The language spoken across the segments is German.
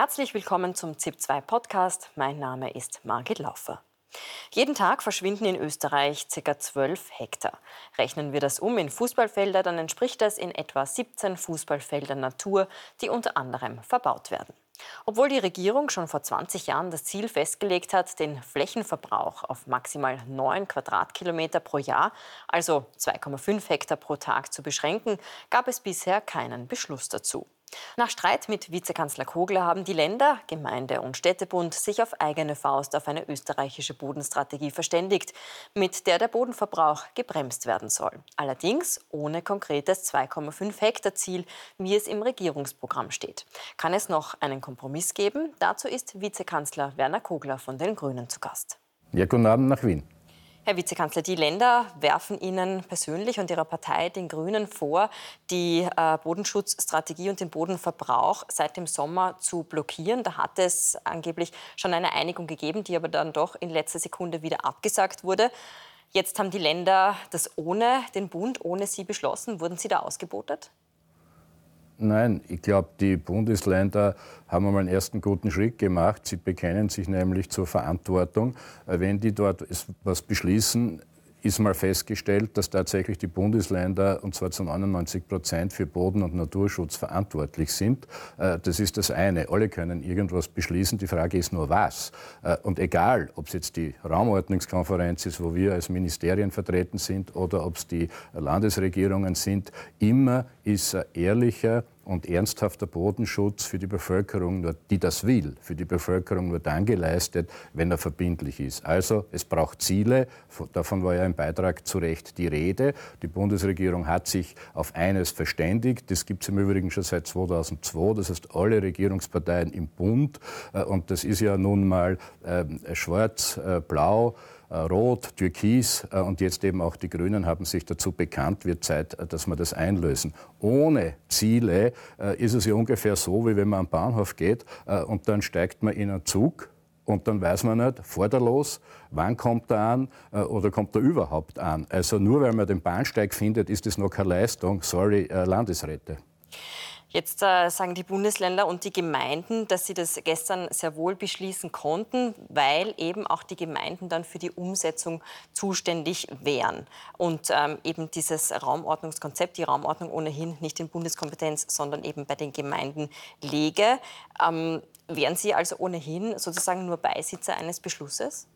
Herzlich willkommen zum ZIP2 Podcast. Mein Name ist Margit Laufer. Jeden Tag verschwinden in Österreich ca. 12 Hektar. Rechnen wir das um in Fußballfelder, dann entspricht das in etwa 17 Fußballfeldern Natur, die unter anderem verbaut werden. Obwohl die Regierung schon vor 20 Jahren das Ziel festgelegt hat, den Flächenverbrauch auf maximal 9 Quadratkilometer pro Jahr, also 2,5 Hektar pro Tag zu beschränken, gab es bisher keinen Beschluss dazu. Nach Streit mit Vizekanzler Kogler haben die Länder, Gemeinde und Städtebund sich auf eigene Faust auf eine österreichische Bodenstrategie verständigt, mit der der Bodenverbrauch gebremst werden soll. Allerdings ohne konkretes 2,5 Hektar Ziel, wie es im Regierungsprogramm steht. Kann es noch einen Kompromiss geben? Dazu ist Vizekanzler Werner Kogler von den Grünen zu Gast. Ja, guten Abend nach Wien. Herr Vizekanzler, die Länder werfen Ihnen persönlich und Ihrer Partei, den Grünen, vor, die äh, Bodenschutzstrategie und den Bodenverbrauch seit dem Sommer zu blockieren. Da hat es angeblich schon eine Einigung gegeben, die aber dann doch in letzter Sekunde wieder abgesagt wurde. Jetzt haben die Länder das ohne den Bund, ohne Sie beschlossen. Wurden Sie da ausgebotet? Nein, ich glaube, die Bundesländer haben einmal einen ersten guten Schritt gemacht. Sie bekennen sich nämlich zur Verantwortung. Äh, wenn die dort was beschließen, ist mal festgestellt, dass tatsächlich die Bundesländer, und zwar zu 99 Prozent, für Boden- und Naturschutz verantwortlich sind. Äh, das ist das eine. Alle können irgendwas beschließen. Die Frage ist nur, was. Äh, und egal, ob es jetzt die Raumordnungskonferenz ist, wo wir als Ministerien vertreten sind, oder ob es die Landesregierungen sind, immer ist ehrlicher, und ernsthafter Bodenschutz für die Bevölkerung, nur, die das will, für die Bevölkerung nur dann geleistet, wenn er verbindlich ist. Also es braucht Ziele, davon war ja im Beitrag zu Recht die Rede. Die Bundesregierung hat sich auf eines verständigt, das gibt es im Übrigen schon seit 2002, das heißt alle Regierungsparteien im Bund äh, und das ist ja nun mal ähm, schwarz, äh, blau, Rot, Türkis äh, und jetzt eben auch die Grünen haben sich dazu bekannt, wird Zeit, äh, dass wir das einlösen. Ohne Ziele ist es ja ungefähr so, wie wenn man am Bahnhof geht und dann steigt man in einen Zug und dann weiß man nicht, fährt er los, wann kommt er an oder kommt er überhaupt an. Also nur weil man den Bahnsteig findet, ist das noch keine Leistung. Sorry, Landesräte. Jetzt äh, sagen die Bundesländer und die Gemeinden, dass sie das gestern sehr wohl beschließen konnten, weil eben auch die Gemeinden dann für die Umsetzung zuständig wären. Und ähm, eben dieses Raumordnungskonzept, die Raumordnung ohnehin nicht in Bundeskompetenz, sondern eben bei den Gemeinden lege. Ähm, wären Sie also ohnehin sozusagen nur Beisitzer eines Beschlusses?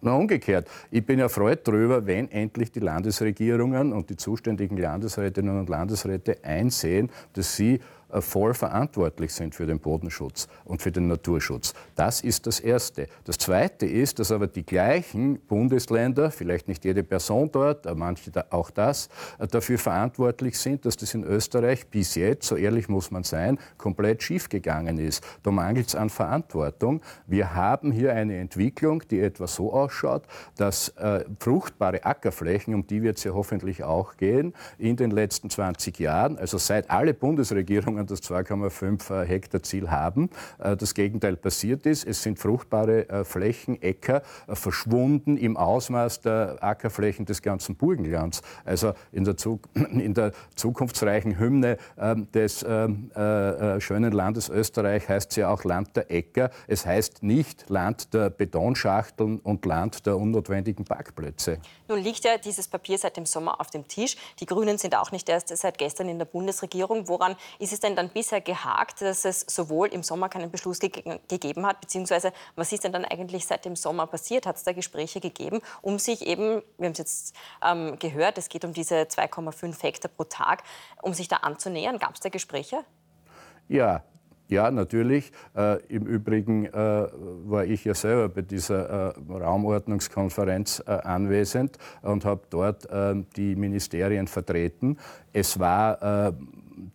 Na, umgekehrt. Ich bin erfreut darüber, wenn endlich die Landesregierungen und die zuständigen Landesrätinnen und Landesräte einsehen, dass sie voll verantwortlich sind für den Bodenschutz und für den Naturschutz. Das ist das Erste. Das Zweite ist, dass aber die gleichen Bundesländer, vielleicht nicht jede Person dort, manche auch das, äh, dafür verantwortlich sind, dass das in Österreich bis jetzt, so ehrlich muss man sein, komplett schiefgegangen ist. Da mangelt es an Verantwortung. Wir haben hier eine Entwicklung, die etwa so ausschaut, dass äh, fruchtbare Ackerflächen, um die wird es ja hoffentlich auch gehen, in den letzten 20 Jahren, also seit alle Bundesregierungen Bevölkerungen das 2,5 äh, Hektar Ziel haben. Äh, das Gegenteil passiert ist. Es sind fruchtbare äh, Flächen, Äcker verschwunden im Ausmaß der Ackerflächen des ganzen Burgenlands. Also in der, Zug in der zukunftsreichen Hymne ähm, des ähm, äh, schönen Landes Österreich heißt es ja auch Land der Äcker. Es heißt nicht Land der Betonschachteln und Land der unnotwendigen Parkplätze. Nun liegt ja dieses Papier seit dem Sommer auf dem Tisch. Die Grünen sind auch nicht erst seit gestern in der Bundesregierung. Woran ist es denn denn dann bisher gehakt, dass es sowohl im Sommer keinen Beschluss ge gegeben hat, beziehungsweise was ist denn dann eigentlich seit dem Sommer passiert? Hat es da Gespräche gegeben, um sich eben, wir haben es jetzt ähm, gehört, es geht um diese 2,5 Hektar pro Tag, um sich da anzunähern? Gab es da Gespräche? Ja, ja, natürlich. Äh, Im Übrigen äh, war ich ja selber bei dieser äh, Raumordnungskonferenz äh, anwesend und habe dort äh, die Ministerien vertreten. Es war äh,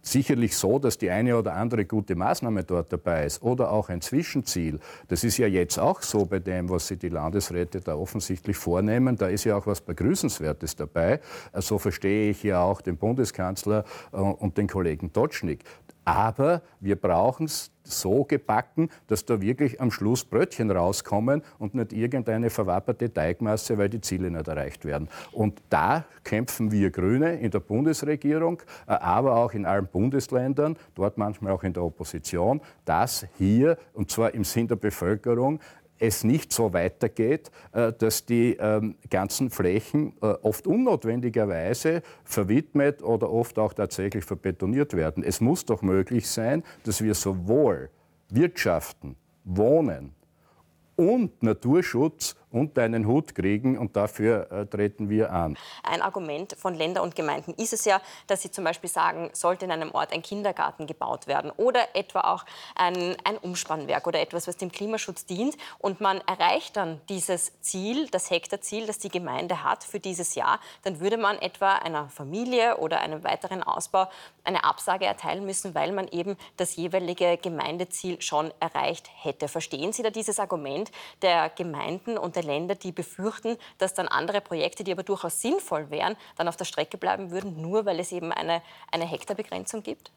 sicherlich so, dass die eine oder andere gute Maßnahme dort dabei ist oder auch ein Zwischenziel. Das ist ja jetzt auch so bei dem, was sich die Landesräte da offensichtlich vornehmen. Da ist ja auch was Begrüßenswertes dabei. So verstehe ich ja auch den Bundeskanzler und den Kollegen Totschnig. Aber wir brauchen es so gebacken, dass da wirklich am Schluss Brötchen rauskommen und nicht irgendeine verwapperte Teigmasse, weil die Ziele nicht erreicht werden. Und da kämpfen wir Grüne in der Bundesregierung, äh, aber auch in allen Bundesländern, dort manchmal auch in der Opposition, dass hier, und zwar im Sinn der Bevölkerung, es nicht so weitergeht, äh, dass die ähm, ganzen Flächen äh, oft unnotwendigerweise verwidmet oder oft auch tatsächlich verbetoniert werden. Es muss doch möglich sein, dass wir sowohl wirtschaften, wohnen und Naturschutz unter einen Hut kriegen und dafür äh, treten wir an. Ein Argument von Ländern und Gemeinden ist es ja, dass sie zum Beispiel sagen, sollte in einem Ort ein Kindergarten gebaut werden oder etwa auch ein, ein Umspannwerk oder etwas, was dem Klimaschutz dient und man erreicht dann dieses Ziel, das Hektarziel, das die Gemeinde hat für dieses Jahr, dann würde man etwa einer Familie oder einem weiteren Ausbau eine Absage erteilen müssen, weil man eben das jeweilige Gemeindeziel schon erreicht hätte. Verstehen Sie da dieses Argument der Gemeinden und der Länder, die befürchten, dass dann andere Projekte, die aber durchaus sinnvoll wären, dann auf der Strecke bleiben würden, nur weil es eben eine, eine Hektarbegrenzung gibt?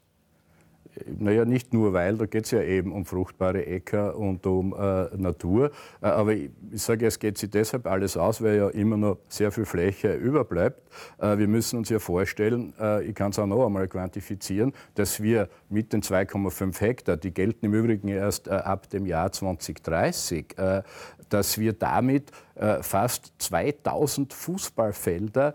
Naja, nicht nur, weil, da geht es ja eben um fruchtbare Äcker und um äh, Natur. Äh, aber ich, ich sage, es geht sich deshalb alles aus, weil ja immer noch sehr viel Fläche überbleibt. Äh, wir müssen uns ja vorstellen, äh, ich kann es auch noch einmal quantifizieren, dass wir mit den 2,5 Hektar, die gelten im Übrigen erst äh, ab dem Jahr 2030, äh, dass wir damit fast 2000 Fußballfelder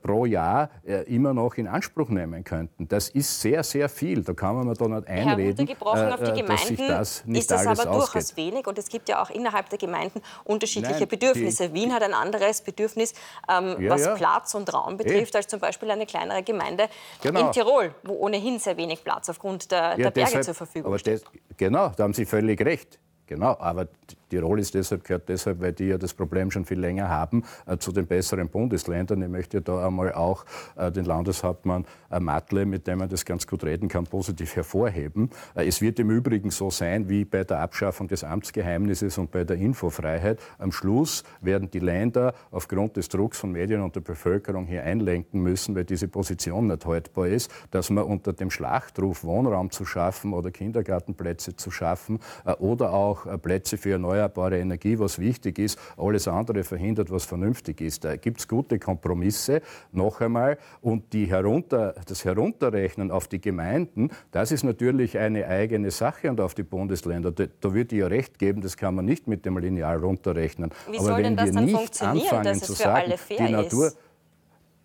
pro Jahr immer noch in Anspruch nehmen könnten. Das ist sehr, sehr viel. Da kann man da nicht einreden, Herr auf die Gemeinden das ist das aber durchaus wenig. Und es gibt ja auch innerhalb der Gemeinden unterschiedliche Nein, Bedürfnisse. Die, Wien hat ein anderes Bedürfnis, ähm, ja, was ja. Platz und Raum betrifft, e. als zum Beispiel eine kleinere Gemeinde genau. in Tirol, wo ohnehin sehr wenig Platz aufgrund der, ja, der Berge deshalb, zur Verfügung steht. Das, genau, da haben Sie völlig recht. Genau, aber Tirol ist deshalb, gehört deshalb, weil die ja das Problem schon viel länger haben, äh, zu den besseren Bundesländern. Ich möchte da einmal auch äh, den Landeshauptmann äh, Matle, mit dem man das ganz gut reden kann, positiv hervorheben. Es wird im Übrigen so sein wie bei der Abschaffung des Amtsgeheimnisses und bei der Infofreiheit. Am Schluss werden die Länder aufgrund des Drucks von Medien und der Bevölkerung hier einlenken müssen, weil diese Position nicht haltbar ist, dass man unter dem Schlachtruf Wohnraum zu schaffen oder Kindergartenplätze zu schaffen oder auch Plätze für erneuerbare Energie, was wichtig ist, alles andere verhindert, was vernünftig ist. Da gibt es gute Kompromisse, noch einmal, und die herunter, das Herunterrechnen auf die Gemeinden, das ist natürlich eine eigene Sache und auf die Bundesländer. Da, da würde ich ja recht geben, das kann man nicht mit dem Lineal runterrechnen. Wie Aber wenn wir nicht anfangen zu sagen, die Natur,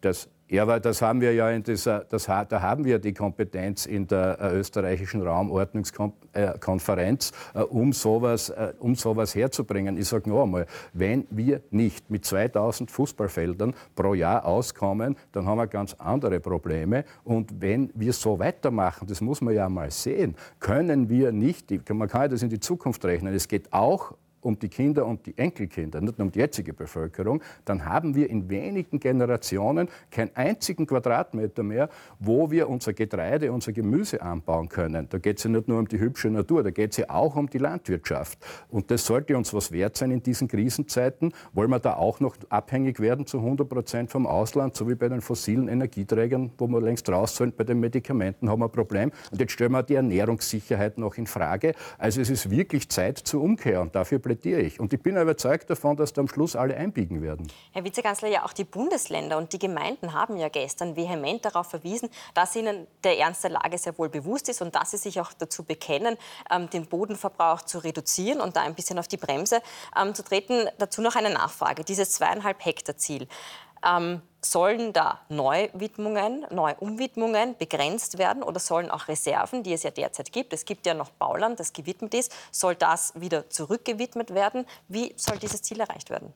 das ja, aber das haben wir ja in dieser, das, da haben wir die Kompetenz in der äh, österreichischen Raumordnungskonferenz, äh, um, sowas, äh, um sowas herzubringen. Ich sage noch einmal, wenn wir nicht mit 2000 Fußballfeldern pro Jahr auskommen, dann haben wir ganz andere Probleme. Und wenn wir so weitermachen, das muss man ja mal sehen, können wir nicht, man kann ja das in die Zukunft rechnen, es geht auch um die Kinder und die Enkelkinder, nicht nur um die jetzige Bevölkerung, dann haben wir in wenigen Generationen keinen einzigen Quadratmeter mehr, wo wir unser Getreide, unser Gemüse anbauen können. Da geht es ja nicht nur um die hübsche Natur, da geht es ja auch um die Landwirtschaft. Und das sollte uns was wert sein in diesen Krisenzeiten. Wollen wir da auch noch abhängig werden zu 100 Prozent vom Ausland, so wie bei den fossilen Energieträgern, wo wir längst raus sind, bei den Medikamenten haben wir ein Problem. Und jetzt stellen wir die Ernährungssicherheit noch in Frage. Also es ist wirklich Zeit zur Umkehr und dafür ich. Und ich bin überzeugt davon, dass da am Schluss alle einbiegen werden. Herr Vizekanzler, ja auch die Bundesländer und die Gemeinden haben ja gestern vehement darauf verwiesen, dass ihnen der Ernst der Lage sehr wohl bewusst ist und dass sie sich auch dazu bekennen, ähm, den Bodenverbrauch zu reduzieren und da ein bisschen auf die Bremse ähm, zu treten. Dazu noch eine Nachfrage. Dieses zweieinhalb Hektar Ziel. Ähm, sollen da Neuwidmungen, Neuumwidmungen begrenzt werden oder sollen auch Reserven, die es ja derzeit gibt, es gibt ja noch Bauland, das gewidmet ist, soll das wieder zurückgewidmet werden? Wie soll dieses Ziel erreicht werden?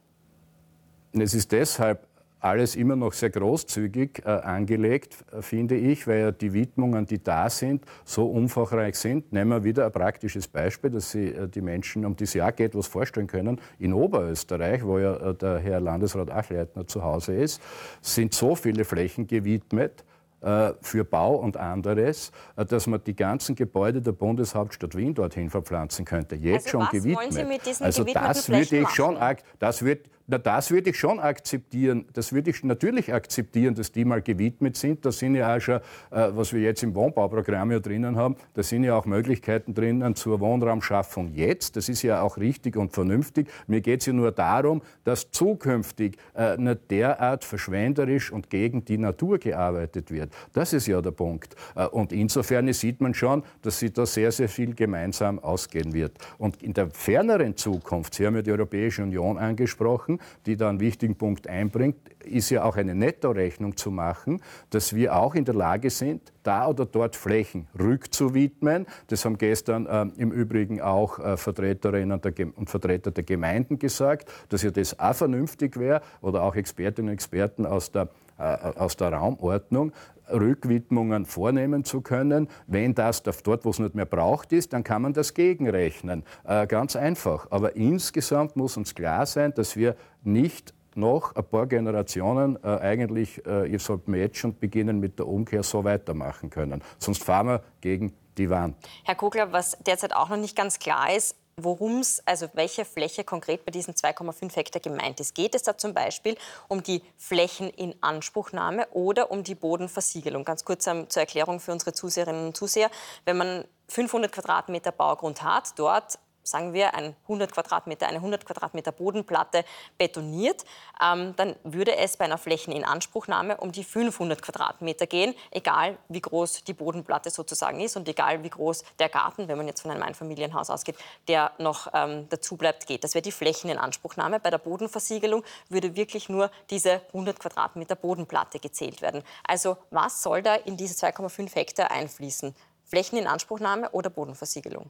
Es ist deshalb alles immer noch sehr großzügig äh, angelegt, äh, finde ich, weil ja die Widmungen, die da sind, so umfangreich sind. Nehmen wir wieder ein praktisches Beispiel, dass Sie äh, die Menschen, um die es ja geht, was vorstellen können. In Oberösterreich, wo ja äh, der Herr Landesrat Achleitner zu Hause ist, sind so viele Flächen gewidmet, äh, für Bau und anderes, äh, dass man die ganzen Gebäude der Bundeshauptstadt Wien dorthin verpflanzen könnte. Jetzt also schon gewidmet. also das würde ich schon, das wird, na, das würde ich schon akzeptieren. Das würde ich natürlich akzeptieren, dass die mal gewidmet sind. Da sind ja auch schon, äh, was wir jetzt im Wohnbauprogramm ja drinnen haben, da sind ja auch Möglichkeiten drinnen zur Wohnraumschaffung jetzt. Das ist ja auch richtig und vernünftig. Mir geht es ja nur darum, dass zukünftig äh, nicht derart verschwenderisch und gegen die Natur gearbeitet wird. Das ist ja der Punkt. Äh, und insofern sieht man schon, dass sie da sehr, sehr viel gemeinsam ausgehen wird. Und in der ferneren Zukunft, Sie haben ja die Europäische Union angesprochen, die da einen wichtigen Punkt einbringt, ist ja auch eine Nettorechnung zu machen, dass wir auch in der Lage sind, da oder dort Flächen rückzuwidmen. Das haben gestern äh, im Übrigen auch äh, Vertreterinnen und Vertreter der Gemeinden gesagt, dass ja das auch vernünftig wäre oder auch Expertinnen und Experten aus der, aus der Raumordnung, Rückwidmungen vornehmen zu können. Wenn das dort, wo es nicht mehr braucht ist, dann kann man das gegenrechnen. Äh, ganz einfach. Aber insgesamt muss uns klar sein, dass wir nicht noch ein paar Generationen äh, eigentlich, äh, ihr sollt jetzt schon beginnen mit der Umkehr so weitermachen können. Sonst fahren wir gegen die Wand. Herr Kogler, was derzeit auch noch nicht ganz klar ist, worum es, also welche Fläche konkret bei diesen 2,5 Hektar gemeint ist. Geht es da zum Beispiel um die Flächeninanspruchnahme oder um die Bodenversiegelung? Ganz kurz zur Erklärung für unsere Zuseherinnen und Zuseher. Wenn man 500 Quadratmeter Baugrund hat, dort sagen wir, ein 100 Quadratmeter, eine 100 Quadratmeter Bodenplatte betoniert, ähm, dann würde es bei einer Flächeninanspruchnahme um die 500 Quadratmeter gehen, egal wie groß die Bodenplatte sozusagen ist und egal wie groß der Garten, wenn man jetzt von einem Einfamilienhaus ausgeht, der noch ähm, dazu bleibt, geht. Das wäre die Flächeninanspruchnahme. Bei der Bodenversiegelung würde wirklich nur diese 100 Quadratmeter Bodenplatte gezählt werden. Also was soll da in diese 2,5 Hektar einfließen? Flächeninanspruchnahme oder Bodenversiegelung?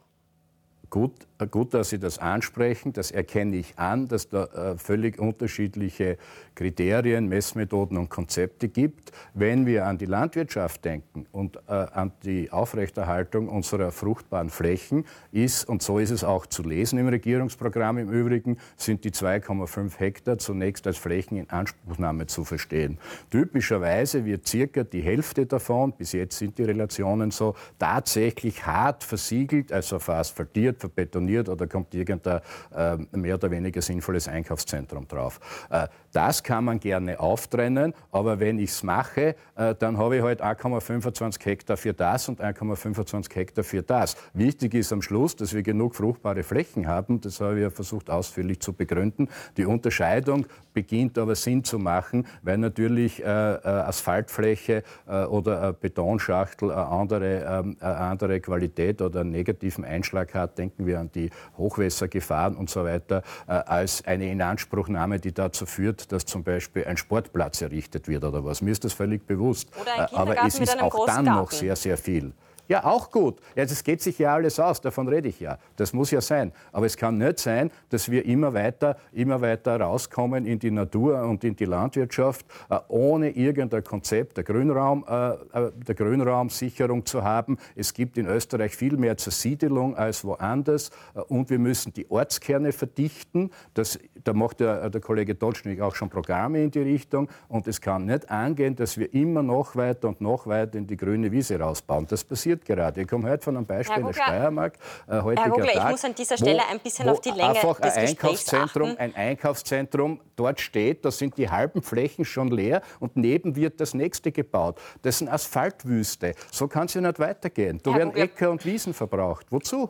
Gut, gut, dass Sie das ansprechen. Das erkenne ich an, dass da äh, völlig unterschiedliche Kriterien, Messmethoden und Konzepte gibt. Wenn wir an die Landwirtschaft denken und äh, an die Aufrechterhaltung unserer fruchtbaren Flächen, ist, und so ist es auch zu lesen im Regierungsprogramm im Übrigen, sind die 2,5 Hektar zunächst als Flächen in Anspruchnahme zu verstehen. Typischerweise wird circa die Hälfte davon, bis jetzt sind die Relationen so, tatsächlich hart versiegelt, also fast vertiert wird verbetoniert oder kommt irgendein äh, mehr oder weniger sinnvolles Einkaufszentrum drauf. Äh, das kann man gerne auftrennen, aber wenn ich es mache, äh, dann habe ich halt 1,25 Hektar für das und 1,25 Hektar für das. Wichtig ist am Schluss, dass wir genug fruchtbare Flächen haben. Das habe ich ja versucht ausführlich zu begründen. Die Unterscheidung beginnt aber Sinn zu machen, weil natürlich äh, äh, Asphaltfläche äh, oder Betonschachtel eine andere, ähm, eine andere Qualität oder einen negativen Einschlag hat, denken wir an die Hochwässergefahren und so weiter, äh, als eine Inanspruchnahme, die dazu führt, dass zum Beispiel ein Sportplatz errichtet wird oder was. Mir ist das völlig bewusst. Äh, aber es ist auch dann noch sehr, sehr viel. Ja, auch gut. Ja, das geht sich ja alles aus, davon rede ich ja. Das muss ja sein. Aber es kann nicht sein, dass wir immer weiter, immer weiter rauskommen in die Natur und in die Landwirtschaft, äh, ohne irgendein Konzept der, Grünraum, äh, äh, der Grünraumsicherung zu haben. Es gibt in Österreich viel mehr Zersiedelung als woanders und wir müssen die Ortskerne verdichten. Das, da macht der, der Kollege Dolschnig auch schon Programme in die Richtung und es kann nicht angehen, dass wir immer noch weiter und noch weiter in die grüne Wiese rausbauen. Das passiert passiert gerade. Ich komme heute von einem Beispiel in der Steiermark. Äh, Herr Gugler, ich muss an dieser Stelle wo, ein bisschen auf die Länge einfach des ein Einkaufszentrum, ein Einkaufszentrum dort steht, da sind die halben Flächen schon leer und neben wird das nächste gebaut. Das ist eine Asphaltwüste. So kann es ja nicht weitergehen. Da Herr werden Äcker und Wiesen verbraucht. Wozu?